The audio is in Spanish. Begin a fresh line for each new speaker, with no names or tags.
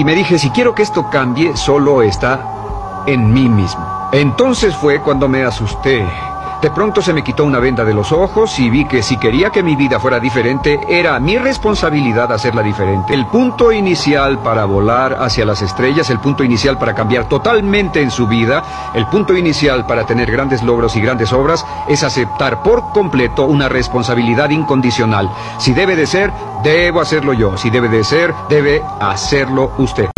Y me dije, si quiero que esto cambie, solo está en mí mismo. Entonces fue cuando me asusté. De pronto se me quitó una venda de los ojos y vi que si quería que mi vida fuera diferente, era mi responsabilidad hacerla diferente. El punto inicial para volar hacia las estrellas, el punto inicial para cambiar totalmente en su vida, el punto inicial para tener grandes logros y grandes obras, es aceptar por completo una responsabilidad incondicional. Si debe de ser, debo hacerlo yo. Si debe de ser, debe hacerlo usted.